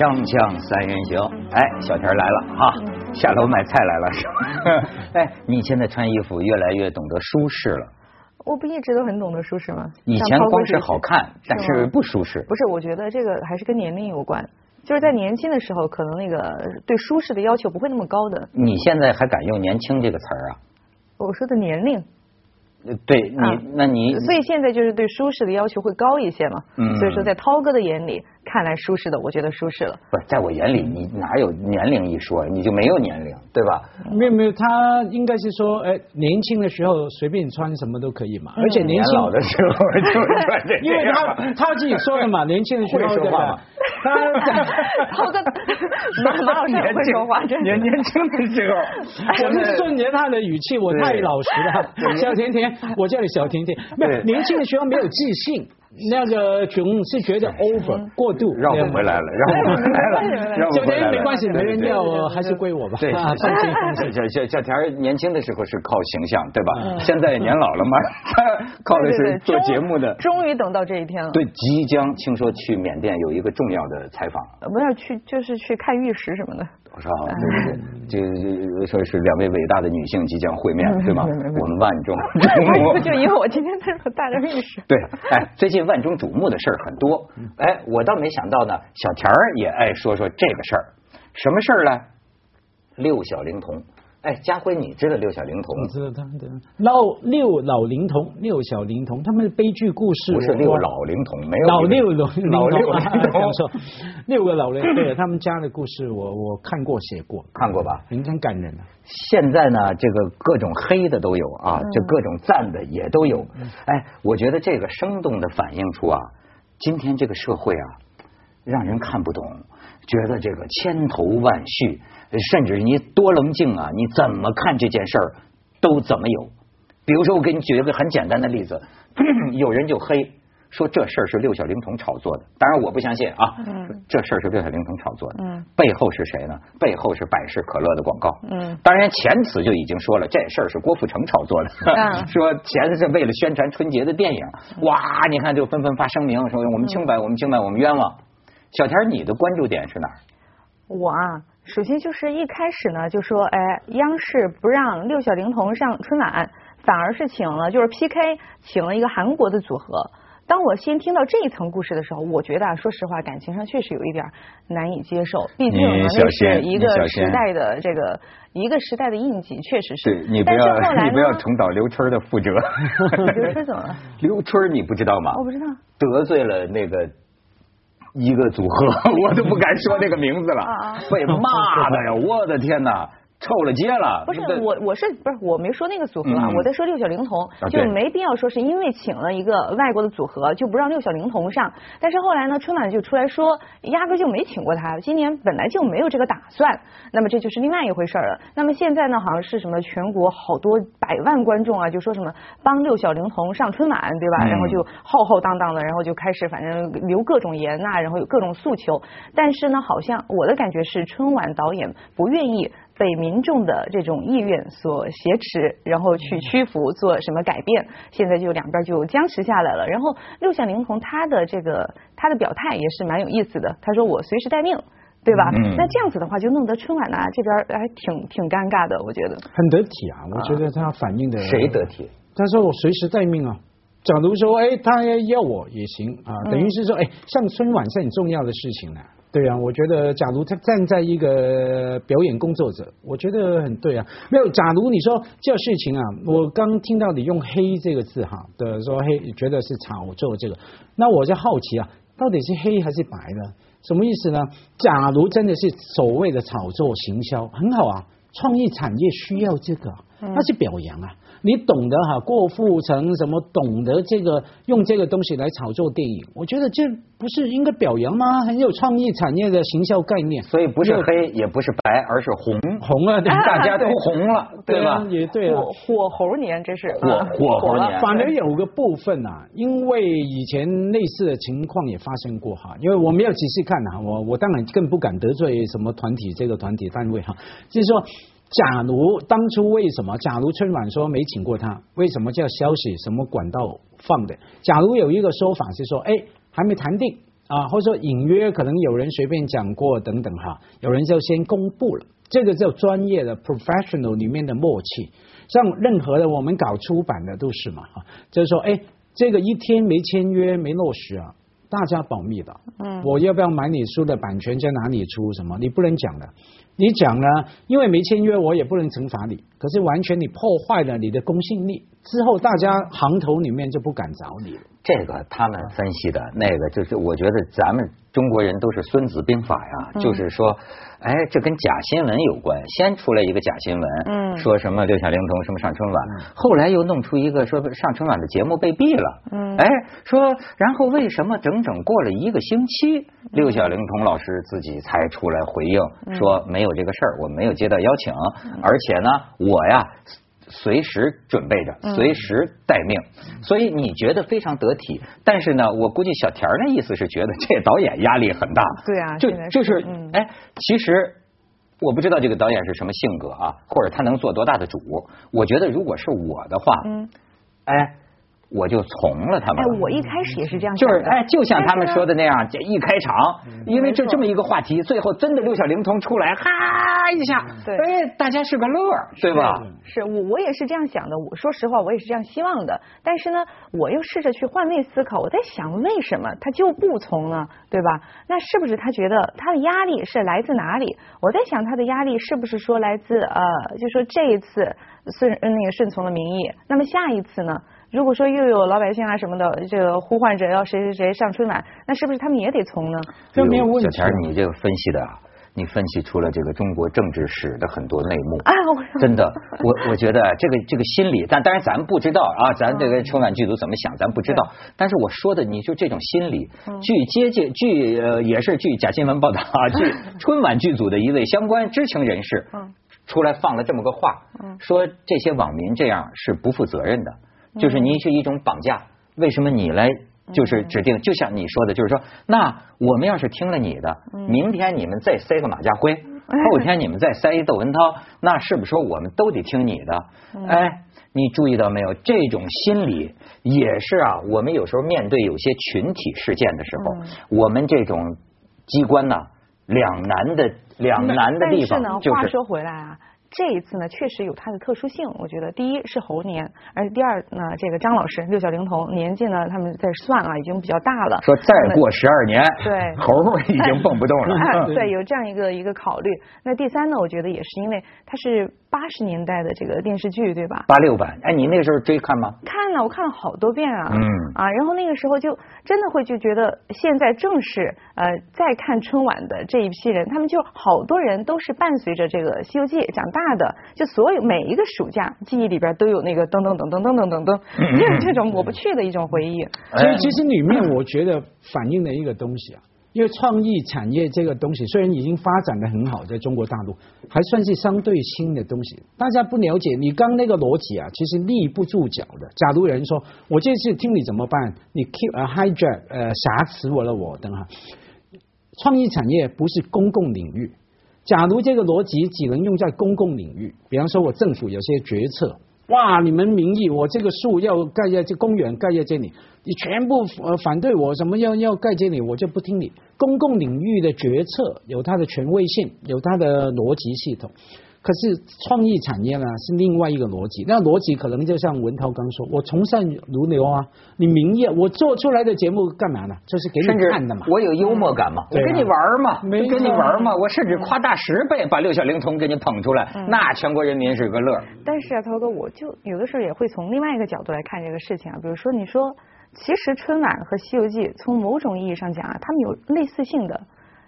锵锵三人行，哎，小田来了哈，下楼买菜来了是吧？哎，你现在穿衣服越来越懂得舒适了。我不一直都很懂得舒适吗？以前光是好看，但是不舒适。不是，我觉得这个还是跟年龄有关。就是在年轻的时候，可能那个对舒适的要求不会那么高的。你现在还敢用“年轻”这个词儿啊？我说的年龄。对你，那你所以现在就是对舒适的要求会高一些嘛？嗯。所以说，在涛哥的眼里。看来舒适的，我觉得舒适了。不是，在我眼里，你哪有年龄一说，你就没有年龄，对吧？没有没有，他应该是说，哎，年轻的时候随便穿什么都可以嘛。而且年轻老的时候 就穿这因为他他自己说的嘛，年轻的时候说话嘛。他涛哥马马老师会说话，真年年轻的时候，我是顺着他的语气，我太老实了。小甜甜，我叫你小甜甜。没有年轻的时候没有自信。那个穷是觉得 over 过度，让我回来了，让我回来了，让我回来了。没关系，没人要我，还是归我吧。对，放心放心。小小小田年轻的时候是靠形象，对吧？现在年老了嘛，靠的是做节目的。终于等到这一天了。对，即将听说去缅甸有一个重要的采访。不是去，就是去看玉石什么的。我说，对对对，这说是两位伟大的女性即将会面，对吗？我们万众瞩目。就因为我今天在这带着玉石。对，哎，最近万众瞩目的事儿很多，哎，我倒没想到呢，小田儿也爱说说这个事儿，什么事儿呢？六小龄童。哎，家辉，你知道六小龄童？我知道他的老六老龄童，六小龄童，他们的悲剧故事不是六老龄童，没有老六老老六龄童，六个老人，对他们家的故事，我我看过写过，看过吧？很很感人啊。现在呢，这个各种黑的都有啊，就各种赞的也都有。哎，我觉得这个生动的反映出啊，今天这个社会啊，让人看不懂，觉得这个千头万绪。甚至你多棱镜啊，你怎么看这件事儿都怎么有。比如说，我给你举一个很简单的例子，有人就黑说这事儿是六小龄童炒作的，当然我不相信啊。嗯。这事儿是六小龄童炒作的。嗯。背后是谁呢？背后是百事可乐的广告。嗯。当然前词就已经说了，这事儿是郭富城炒作的。说钱是为了宣传春节的电影。哇！你看就纷纷发声明说我们清白，我们清白，我们冤枉。小田，你的关注点是哪儿？我啊。首先就是一开始呢，就说哎，央视不让六小龄童上春晚，反而是请了就是 PK 请了一个韩国的组合。当我先听到这一层故事的时候，我觉得说实话，感情上确实有一点难以接受。毕竟那是一个时代的这个一个时代的印记，确实是。对 你不要你不要重蹈刘春的覆辙。刘春怎么了？刘春你不知道吗？我不知道。得罪了那个。一个组合，我都不敢说这个名字了，被骂的呀！我的天哪！臭了街了！不是我，我是不是我没说那个组合啊？我在说六小龄童，就没必要说是因为请了一个外国的组合就不让六小龄童上。但是后来呢，春晚就出来说，压根就没请过他，今年本来就没有这个打算。那么这就是另外一回事了。那么现在呢，好像是什么全国好多百万观众啊，就说什么帮六小龄童上春晚，对吧？然后就浩浩荡荡的，然后就开始反正留各种言呐，然后有各种诉求。但是呢，好像我的感觉是春晚导演不愿意。被民众的这种意愿所挟持，然后去屈服，做什么改变？现在就两边就僵持下来了。然后六小龄童他的这个他的表态也是蛮有意思的，他说我随时待命，对吧？嗯那这样子的话，就弄得春晚呢这边还挺挺尴尬的，我觉得。很得体啊，我觉得他反映的谁得体？他说我随时待命啊。假如说哎，他要我也行啊，等于是说哎，上春晚是很重要的事情呢。对啊，我觉得假如他站在一个表演工作者，我觉得很对啊。没有，假如你说这事情啊，我刚听到你用“黑”这个字哈的说黑，觉得是炒作这个，那我就好奇啊，到底是黑还是白呢？什么意思呢？假如真的是所谓的炒作行销，很好啊，创意产业需要这个，那是表扬啊。你懂得哈，郭富城什么懂得这个用这个东西来炒作电影，我觉得这不是应该表扬吗？很有创意产业的行销概念。所以不是黑也不是白，而是红 红了，大家都红了，对吧？也 对火火猴年这是火火猴年。反而有个部分啊，因为以前类似的情况也发生过哈，因为我没有仔细看啊，我我当然更不敢得罪什么团体这个团体单位哈，就是说。假如当初为什么？假如春晚说没请过他，为什么叫消息什么管道放的？假如有一个说法是说，哎，还没谈定啊，或者说隐约可能有人随便讲过等等哈，有人就先公布了，这个叫专业的 professional 里面的默契。像任何的我们搞出版的都是嘛哈，就是说哎，这个一天没签约没落实啊，大家保密的。嗯，我要不要买你书的版权在哪里出什么？你不能讲的。你讲呢？因为没签约，我也不能惩罚你。可是完全你破坏了你的公信力，之后大家行头里面就不敢找你了。这个他们分析的那个，就是我觉得咱们中国人都是孙子兵法呀，就是说，哎，这跟假新闻有关。先出来一个假新闻，嗯，说什么六小龄童什么上春晚，后来又弄出一个说上春晚的节目被毙了，嗯，哎，说然后为什么整整过了一个星期，六小龄童老师自己才出来回应说没有这个事儿，我没有接到邀请，而且呢，我呀。随时准备着，随时待命，所以你觉得非常得体。但是呢，我估计小田儿那意思是觉得这导演压力很大。对啊，就就是哎，其实我不知道这个导演是什么性格啊，或者他能做多大的主。我觉得如果是我的话，嗯，哎。我就从了他们。哎，我一开始也是这样就是哎，就像他们说的那样，这一开场，因为就这么一个话题，最后真的六小龄童出来，哈一下，对，哎，大家是个乐，对吧？是我我也是这样想的。我说实话，我也是这样希望的。但是呢，我又试着去换位思考，我在想，为什么他就不从呢？对吧？那是不是他觉得他的压力是来自哪里？我在想，他的压力是不是说来自呃，就说这一次顺那个顺从了民意，那么下一次呢？如果说又有老百姓啊什么的，这个呼唤着要谁谁谁上春晚，那是不是他们也得从呢？这没有问题。小钱，你这个分析的，你分析出了这个中国政治史的很多内幕。啊，真的，我我觉得这个这个心理，但当然咱们不知道啊，咱这个春晚剧组怎么想，咱不知道。但是我说的，你就这种心理，据接近据呃也是据假新闻报道啊，据 春晚剧组的一位相关知情人士出来放了这么个话，说这些网民这样是不负责任的。就是您是一种绑架，为什么你来就是指定？就像你说的，就是说，那我们要是听了你的，明天你们再塞个马家辉，后天你们再塞一窦文涛，那是不是说我们都得听你的？哎，你注意到没有？这种心理也是啊。我们有时候面对有些群体事件的时候，我们这种机关呢，两难的两难的地方就是。话说回来啊。这一次呢，确实有它的特殊性。我觉得，第一是猴年，而第二呢，这个张老师六小龄童年纪呢，他们在算啊，已经比较大了。说再过十二年，对，猴已经蹦不动了。对，有这样一个一个考虑。那第三呢，我觉得也是因为它是。八十年代的这个电视剧，对吧？八六版，哎，你那个时候追看吗？看了，我看了好多遍啊。嗯。啊，然后那个时候就真的会就觉得，现在正是呃在看春晚的这一批人，他们就好多人都是伴随着这个《西游记》长大的，就所有每一个暑假记忆里边都有那个噔噔噔噔噔噔噔噔，就是这种抹不去的一种回忆。所以其实里面我觉得反映的一个东西啊。因为创意产业这个东西虽然已经发展的很好，在中国大陆还算是相对新的东西，大家不了解。你刚那个逻辑啊，其实立不住脚的。假如有人说我这次听你怎么办？你 keep a hijack 呃挟持我了，我等哈。创意产业不是公共领域。假如这个逻辑只能用在公共领域，比方说我政府有些决策。哇！你们民意，我这个树要盖在这公园，盖在这里，你全部呃反对我，什么要要盖这里，我就不听你。公共领域的决策有它的权威性，有它的逻辑系统。可是创意产业呢是另外一个逻辑，那逻辑可能就像文涛刚说，我从善如流啊，你明业，我做出来的节目干嘛呢？就是给你看的嘛。我有幽默感嘛，我跟你玩嘛，跟你玩嘛，我甚至夸大十倍把六小龄童给你捧出来，那全国人民是个乐。但是啊，涛哥，我就有的时候也会从另外一个角度来看这个事情啊，比如说你说，其实春晚和西游记从某种意义上讲啊，他们有类似性的，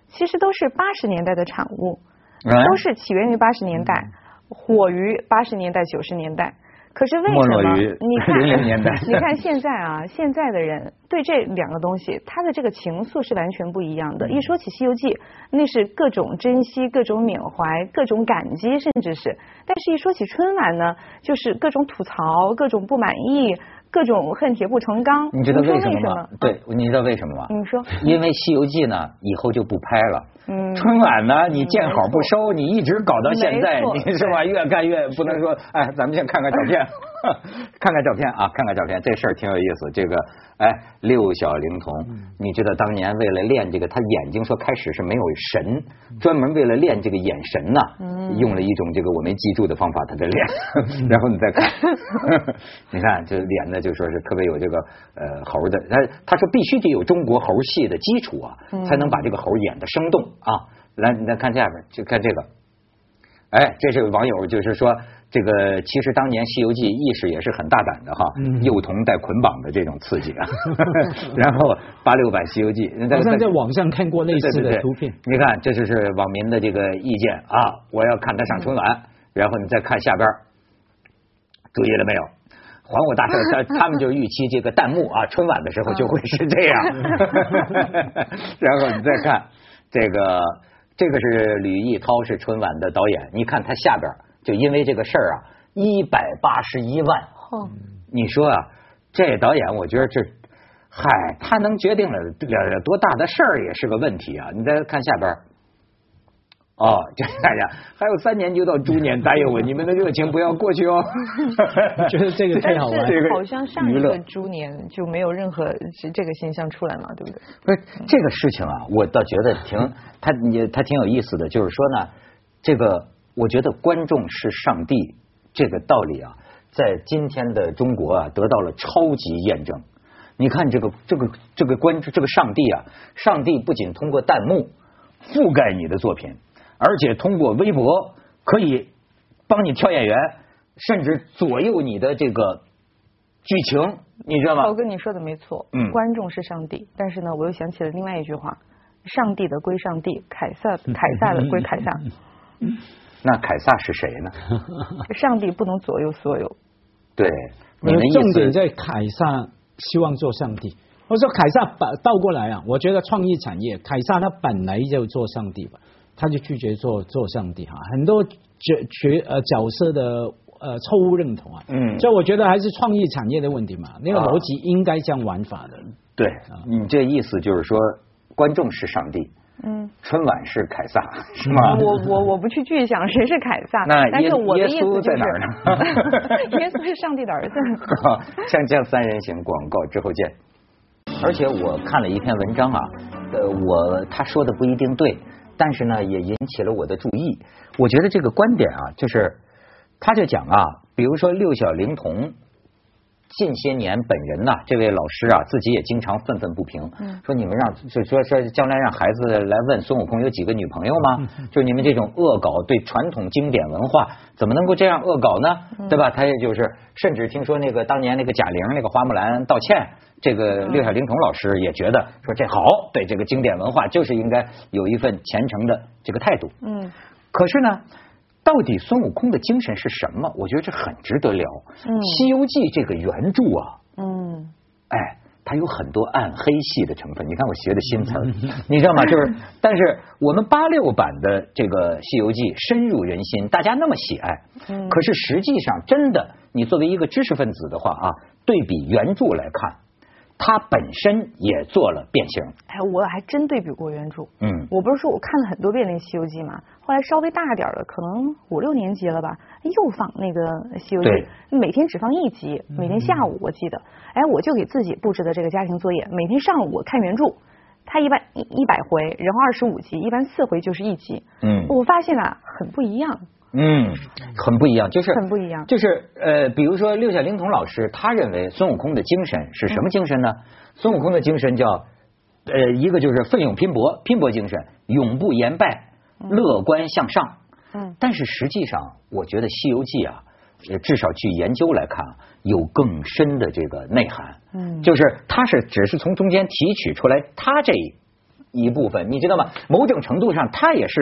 其实都是八十年代的产物。都是起源于八十年代，火于八十年代九十年代。可是为什么？你看，你看现在啊，现在的人对这两个东西，他的这个情愫是完全不一样的。一说起《西游记》，那是各种珍惜、各种缅怀、各种感激，甚至是；但是一说起春晚呢，就是各种吐槽、各种不满意。各种恨铁不成钢，你知道为什么吗？对，你知道为什么吗？你说，因为《西游记》呢，以后就不拍了。嗯，春晚呢，你见好不收，你一直搞到现在，你是吧？越干越不能说，哎，咱们先看看照片。看看照片啊，看看照片，这事儿挺有意思。这个，哎，六小龄童，你知道当年为了练这个，他眼睛说开始是没有神，专门为了练这个眼神呐，用了一种这个我没记住的方法，他在练。然后你再看，你看这脸呢，就说是特别有这个呃猴的，他他说必须得有中国猴戏的基础啊，才能把这个猴演的生动啊。来，你再看下边，就看这个。哎，这是网友就是说，这个其实当年《西游记》意识也是很大胆的哈，幼童带捆绑的这种刺激啊。然后八六版《西游记》，好像在网上看过类似的图片。你看，这就是网民的这个意见啊！我要看他上春晚，然后你再看下边，注意了没有？还我大圣，他他们就预期这个弹幕啊，春晚的时候就会是这样。然后你再看这个。这个是吕逸涛，是春晚的导演。你看他下边，就因为这个事儿啊，一百八十一万。你说啊，这导演，我觉得这，嗨，他能决定了了多大的事儿也是个问题啊！你再看下边。哦，就大家还有三年就到猪年，答应我，你们的热情不要过去哦。觉得这个太好玩，这个好像上一个猪年就没有任何这个现象出来嘛，对不对？不是这个事情啊，我倒觉得挺他你他挺有意思的，就是说呢，这个我觉得观众是上帝这个道理啊，在今天的中国啊得到了超级验证。你看这个这个这个观这个上帝啊，上帝不仅通过弹幕覆盖你的作品。而且通过微博可以帮你挑演员，甚至左右你的这个剧情，你知道吗？我跟你说的没错，嗯，观众是上帝，但是呢，我又想起了另外一句话：上帝的归上帝，凯撒凯撒的归凯撒。那凯撒是谁呢？上帝不能左右所有。对，你的重点在凯撒希望做上帝。我说凯撒把倒过来啊，我觉得创意产业，凯撒他本来就做上帝吧。他就拒绝做做上帝哈，很多角角呃角色的呃错误认同啊，嗯，所以我觉得还是创意产业的问题嘛，那个逻辑应该这样玩法的。对，你这意思就是说，观众是上帝，嗯，春晚是凯撒 是吗？我我我不去具象谁是凯撒，那耶耶稣在哪儿呢？耶稣是上帝的儿子。像这样三人行广告之后见。而且我看了一篇文章啊，呃，我他说的不一定对。但是呢，也引起了我的注意。我觉得这个观点啊，就是他就讲啊，比如说六小龄童，近些年本人呐，这位老师啊，自己也经常愤愤不平，说你们让就说说将来让孩子来问孙悟空有几个女朋友吗？就你们这种恶搞对传统经典文化，怎么能够这样恶搞呢？对吧？他也就是，甚至听说那个当年那个贾玲那个花木兰道歉。这个六小龄童老师也觉得说这好，对这个经典文化就是应该有一份虔诚的这个态度。嗯，可是呢，到底孙悟空的精神是什么？我觉得这很值得聊。嗯，《西游记》这个原著啊，嗯，哎，它有很多暗黑系的成分。你看我学的新词儿，你知道吗？就是，但是我们八六版的这个《西游记》深入人心，大家那么喜爱。嗯，可是实际上，真的，你作为一个知识分子的话啊，对比原著来看。他本身也做了变形。哎，我还真对比过原著。嗯，我不是说我看了很多遍那《西游记》嘛，后来稍微大点了，可能五六年级了吧，又放那个《西游记》，每天只放一集，每天下午我记得，哎，我就给自己布置的这个家庭作业，每天上午我看原著，它一般一一百回，然后二十五集，一般四回就是一集。嗯，我发现啊，很不一样。嗯，很不一样，就是很不一样，就是呃，比如说六小龄童老师，他认为孙悟空的精神是什么精神呢？孙悟空的精神叫呃，一个就是奋勇拼搏，拼搏精神，永不言败，乐观向上。嗯，但是实际上，我觉得《西游记》啊，至少去研究来看，有更深的这个内涵。嗯，就是他是只是从中间提取出来他这一部分，你知道吗？某种程度上，他也是，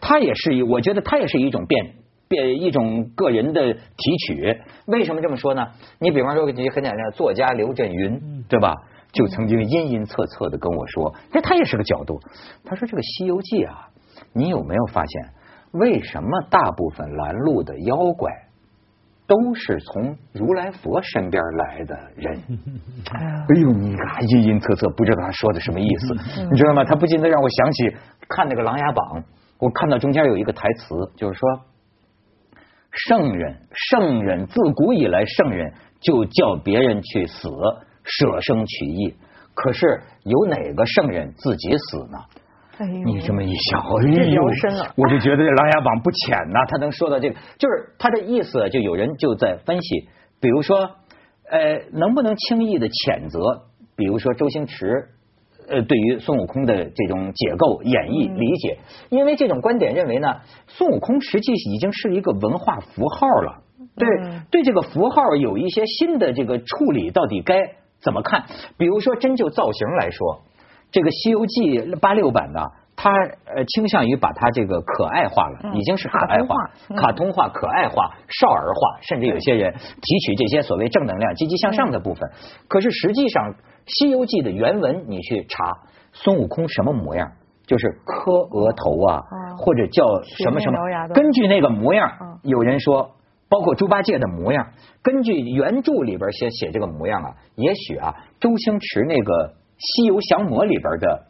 他也是，我觉得他也是一种变变一种个人的提取。为什么这么说呢？你比方说，很简单，作家刘震云，对吧？就曾经阴阴恻恻的跟我说，那他也是个角度。他说：“这个《西游记》啊，你有没有发现，为什么大部分拦路的妖怪？”都是从如来佛身边来的人。哎呦，你看阴阴恻恻，不知道他说的什么意思，你知道吗？他不禁的让我想起看那个《琅琊榜》，我看到中间有一个台词，就是说圣人，圣人自古以来，圣人就叫别人去死，舍生取义。可是有哪个圣人自己死呢？你这么一想，这聊深了，我就觉得这《琅琊榜》不浅呐。他能说到这个，就是他的意思，就有人就在分析，比如说，呃，能不能轻易的谴责？比如说周星驰，呃，对于孙悟空的这种解构、演绎、理解，因为这种观点认为呢，孙悟空实际已经是一个文化符号了。对，对这个符号有一些新的这个处理，到底该怎么看？比如说，真就造型来说。这个《西游记》八六版的，它呃倾向于把它这个可爱化了，已经是可爱化、卡通化、可爱化、少儿化，甚至有些人提取这些所谓正能量、积极向上的部分。可是实际上，《西游记》的原文你去查，孙悟空什么模样，就是磕额头啊，或者叫什么什么，根据那个模样，有人说，包括猪八戒的模样，根据原著里边写写这个模样啊，也许啊，周星驰那个。《西游降魔》里边的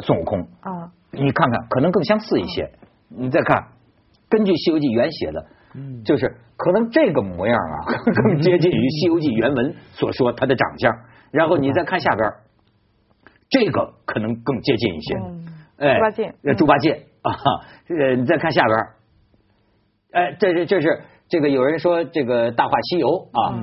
孙悟空啊，你看看，可能更相似一些。你再看，根据《西游记》原写的，就是可能这个模样啊，更接近于《西游记》原文所说他的长相。然后你再看下边，这个可能更接近一些。哎，猪八戒，猪八戒啊，呃，你再看下边，哎，这是这是。这个有人说这个《大话西游》啊，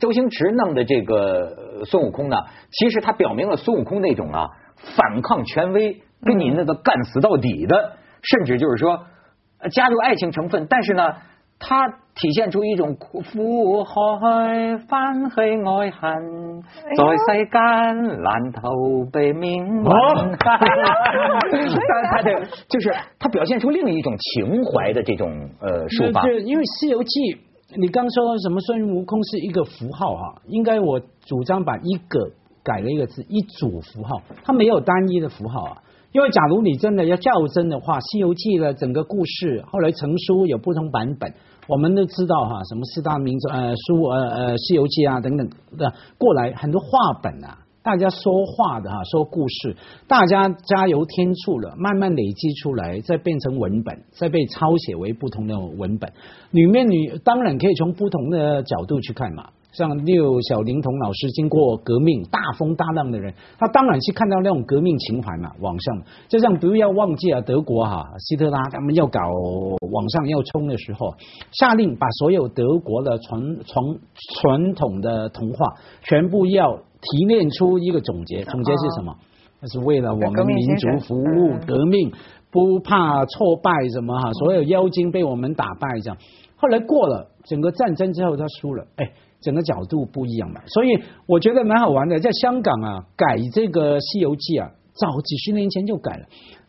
周星驰弄的这个孙悟空呢，其实他表明了孙悟空那种啊反抗权威，跟你那个干死到底的，甚至就是说加入爱情成分，但是呢。他体现出一种苦海翻起爱恨，在世间难逃被命运。但 他的就是他表现出另一种情怀的这种呃抒发。因为《西游记》，你刚说什么孙悟空是一个符号哈，应该我主张把一个改了一个字，一组符号，它没有单一的符号啊。因为假如你真的要较真的话，《西游记》的整个故事后来成书有不同版本。我们都知道哈，什么四大名著呃书呃呃《西游记》啊等等的过来很多话本啊，大家说话的哈说故事，大家加油添醋了，慢慢累积出来，再变成文本，再被抄写为不同的文本。里面你当然可以从不同的角度去看嘛。像六小龄童老师，经过革命大风大浪的人，他当然是看到那种革命情怀嘛。网上就像不要忘记啊，德国哈希特拉他们要搞网上要冲的时候，下令把所有德国的传传传统的童话全部要提炼出一个总结，总结是什么？那是为了我们民族服务，革命不怕挫败什么哈？所有妖精被我们打败这样。后来过了整个战争之后，他输了，哎。整个角度不一样嘛，所以我觉得蛮好玩的。在香港啊，改这个《西游记》啊，早几十年前就改了。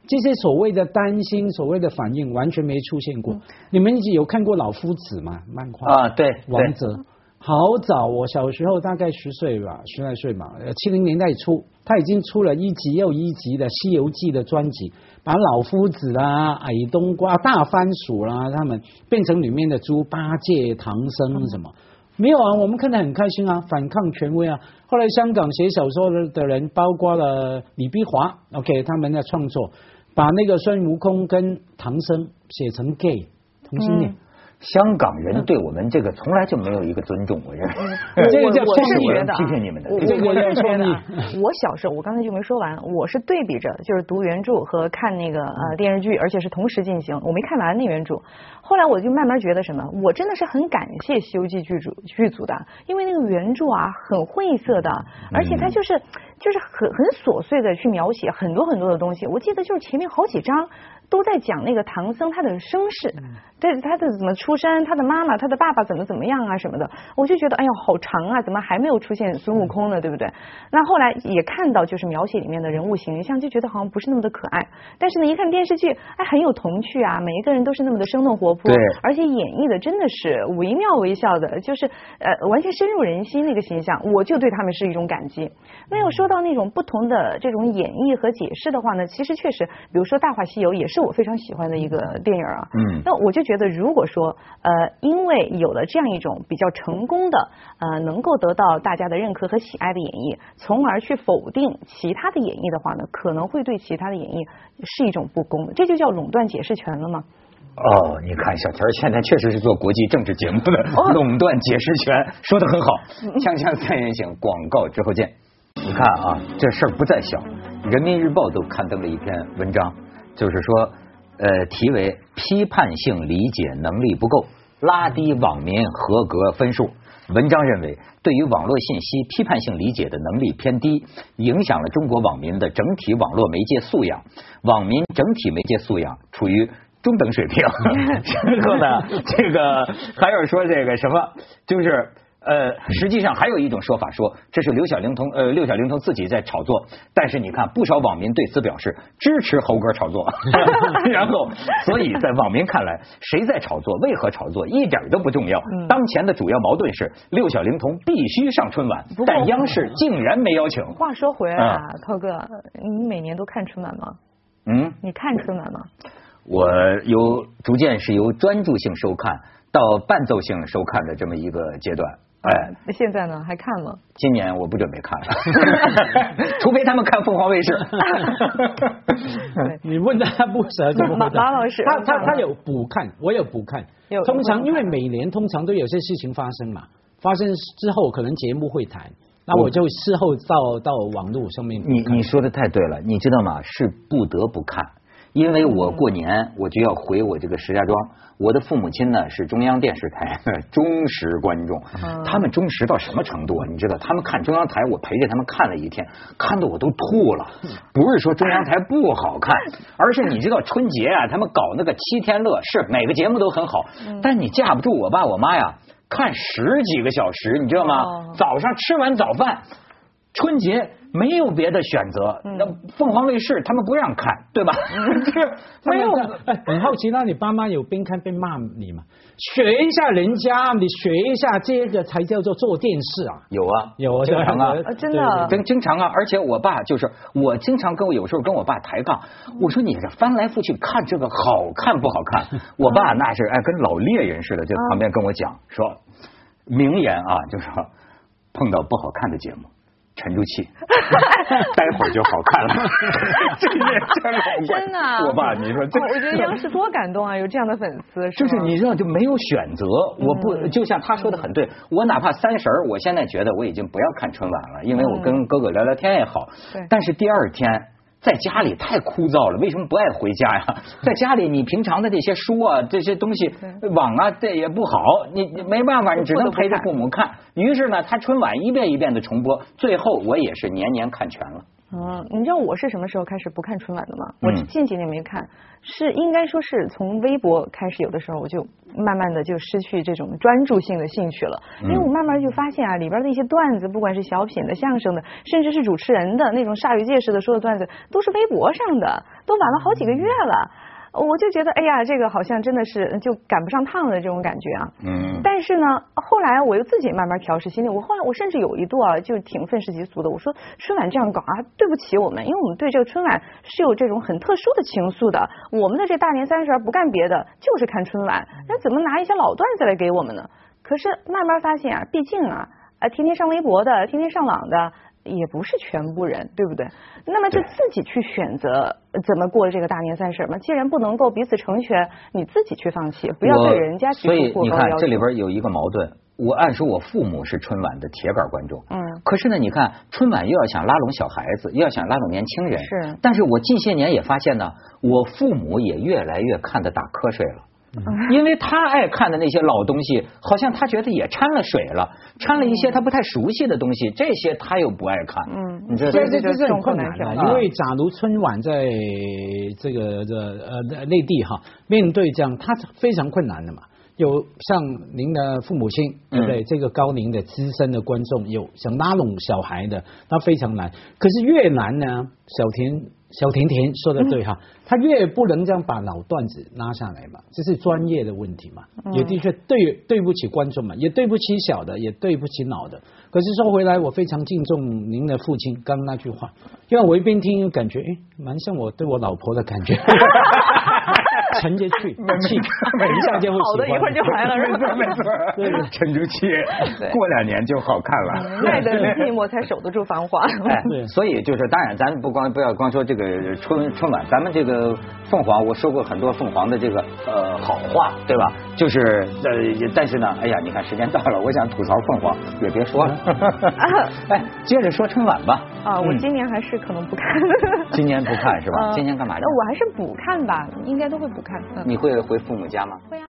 这些所谓的担心、所谓的反应，完全没出现过。你们有看过《老夫子》吗？漫画啊，对，王泽，好早，我小时候大概十岁吧，十来岁嘛，七零年代初，他已经出了一集又一集的《西游记》的专辑，把老夫子啦、矮冬瓜、大番薯啦，他们变成里面的猪八戒、唐僧什么。没有啊，我们看得很开心啊，反抗权威啊。后来香港写小说的的人，包括了李碧华，OK，他们的创作，把那个孙悟空跟唐僧写成 gay 同性恋。香港人对我们这个从来就没有一个尊重，我认为。我我是觉得，批评你们的，我我是觉得，我小时候我刚才就没说完，我是对比着就是读原著和看那个呃电视剧，而且是同时进行，我没看完那原著。后来我就慢慢觉得什么，我真的是很感谢《西游记》剧组剧组的，因为那个原著啊很晦涩的，而且它就是就是很很琐碎的去描写很多很多的东西。我记得就是前面好几章。都在讲那个唐僧他的身世，对他的怎么出身，他的妈妈，他的爸爸怎么怎么样啊什么的，我就觉得哎呦好长啊，怎么还没有出现孙悟空呢？对不对？那后来也看到就是描写里面的人物形象，就觉得好像不是那么的可爱。但是呢，一看电视剧，哎，很有童趣啊，每一个人都是那么的生动活泼，而且演绎的真的是惟妙惟肖的，就是呃完全深入人心那个形象，我就对他们是一种感激。那要说到那种不同的这种演绎和解释的话呢，其实确实，比如说《大话西游》也是。我非常喜欢的一个电影啊，嗯，那我就觉得，如果说呃，因为有了这样一种比较成功的呃，能够得到大家的认可和喜爱的演绎，从而去否定其他的演绎的话呢，可能会对其他的演绎是一种不公的，这就叫垄断解释权了吗？哦，你看小田现在确实是做国际政治节目的，垄断解释权说的很好。锵锵三人行，广告之后见。你看啊，这事儿不在小，人民日报都刊登了一篇文章，就是说，呃，题为“批判性理解能力不够，拉低网民合格分数”。文章认为，对于网络信息批判性理解的能力偏低，影响了中国网民的整体网络媒介素养，网民整体媒介素养处于。中等水平，然后呢，这个还有说这个什么，就是呃，实际上还有一种说法说，这是刘小龄童呃六小龄童自己在炒作，但是你看不少网民对此表示支持猴哥炒作，然后所以在网民看来，谁在炒作，为何炒作一点都不重要，当前的主要矛盾是六小龄童必须上春晚，但央视竟然没邀请。话说回来啊，涛哥，你每年都看春晚吗？嗯，你看春晚吗？我由逐渐是由专注性收看到伴奏性收看的这么一个阶段，哎，那现在呢？还看吗？今年我不准备看了，除非他们看凤凰卫视。你问他不舍怎么马马老师，他他他有补看，我有补看。通常因为每年通常都有些事情发生嘛，发生之后可能节目会谈，那我就事后到到网络上面。你你说的太对了，你知道吗？是不得不看。因为我过年我就要回我这个石家庄，我的父母亲呢是中央电视台 忠实观众，他们忠实到什么程度啊？你知道，他们看中央台，我陪着他们看了一天，看的我都吐了。不是说中央台不好看，而是你知道春节啊，他们搞那个七天乐，是每个节目都很好，但你架不住我爸我妈呀，看十几个小时，你知道吗？早上吃完早饭，春节。没有别的选择，那凤凰卫视他们不让看，对吧？没有，哎，很好奇，那你爸妈有边看边骂你吗？学一下人家，你学一下这个才叫做做电视啊！有啊，有啊，经常啊，真的，经经常啊，而且我爸就是我经常跟我有时候跟我爸抬杠，我说你这翻来覆去看这个好看不好看？我爸那是哎跟老猎人似的，就旁边跟我讲说名言啊，就是说碰到不好看的节目。沉住气，待会儿就好看了。真的，真的，我爸，你说这，我觉得央视多感动啊，有这样的粉丝。就是你知道，就没有选择。我不，就像他说的很对，我哪怕三十儿，我现在觉得我已经不要看春晚了，因为我跟哥哥聊聊天也好。对。但是第二天。在家里太枯燥了，为什么不爱回家呀？在家里，你平常的这些书啊，这些东西，网啊，这也不好，你你没办法，你只能陪着父母看。于是呢，他春晚一遍一遍的重播，最后我也是年年看全了。嗯，你知道我是什么时候开始不看春晚的吗？我近几年没看，是应该说是从微博开始，有的时候我就慢慢的就失去这种专注性的兴趣了。因为我慢慢就发现啊，里边的一些段子，不管是小品的、相声的，甚至是主持人的那种煞有介事的说的段子，都是微博上的，都晚了好几个月了。我就觉得，哎呀，这个好像真的是就赶不上趟的这种感觉啊。嗯。但是呢，后来我又自己慢慢调试心理。我后来我甚至有一度啊，就挺愤世嫉俗的。我说春晚这样搞啊，对不起我们，因为我们对这个春晚是有这种很特殊的情愫的。我们的这大年三十不干别的，就是看春晚。那怎么拿一些老段子来给我们呢？可是慢慢发现啊，毕竟啊，啊，天天上微博的，天天上网的。也不是全部人，对不对？那么就自己去选择怎么过这个大年三十嘛。既然不能够彼此成全，你自己去放弃，不要对人家提出过高要求。所以你看，这里边有一个矛盾。我按说，我父母是春晚的铁杆观众，嗯，可是呢，你看春晚又要想拉拢小孩子，又要想拉拢年轻人，是。但是我近些年也发现呢，我父母也越来越看得打瞌睡了。因为他爱看的那些老东西，好像他觉得也掺了水了，掺了一些他不太熟悉的东西，这些他又不爱看。嗯，你这这这这很困难的，因为假如春晚在这个这呃内地哈，面对这样，他非常困难的嘛。有像您的父母亲，对不对？这个高龄的资深的观众，有想拉拢小孩的，那非常难。可是越难呢，小田。小甜甜说的对哈，他越不能这样把老段子拉下来嘛，这是专业的问题嘛，也的确对对不起观众嘛，也对不起小的，也对不起老的。可是说回来，我非常敬重您的父亲刚那句话，因为我一边听，感觉哎，蛮像我对我老婆的感觉。沉着去，气 一下就会好的，一会儿就来了，是吧？没错，对沉住气，过两年就好看了。耐得住寂寞，才守得住繁华。哎，所以就是，当然，咱不光不要光说这个春春晚，咱们这个凤凰，我说过很多凤凰的这个呃好话，对吧？就是呃，但是呢，哎呀，你看时间到了，我想吐槽凤凰也别说了。哎，接着说春晚吧。啊，我今年还是可能不看。今年不看是吧？今年干嘛去？那我还是补看吧，应该都会补看。你会回父母家吗？会啊。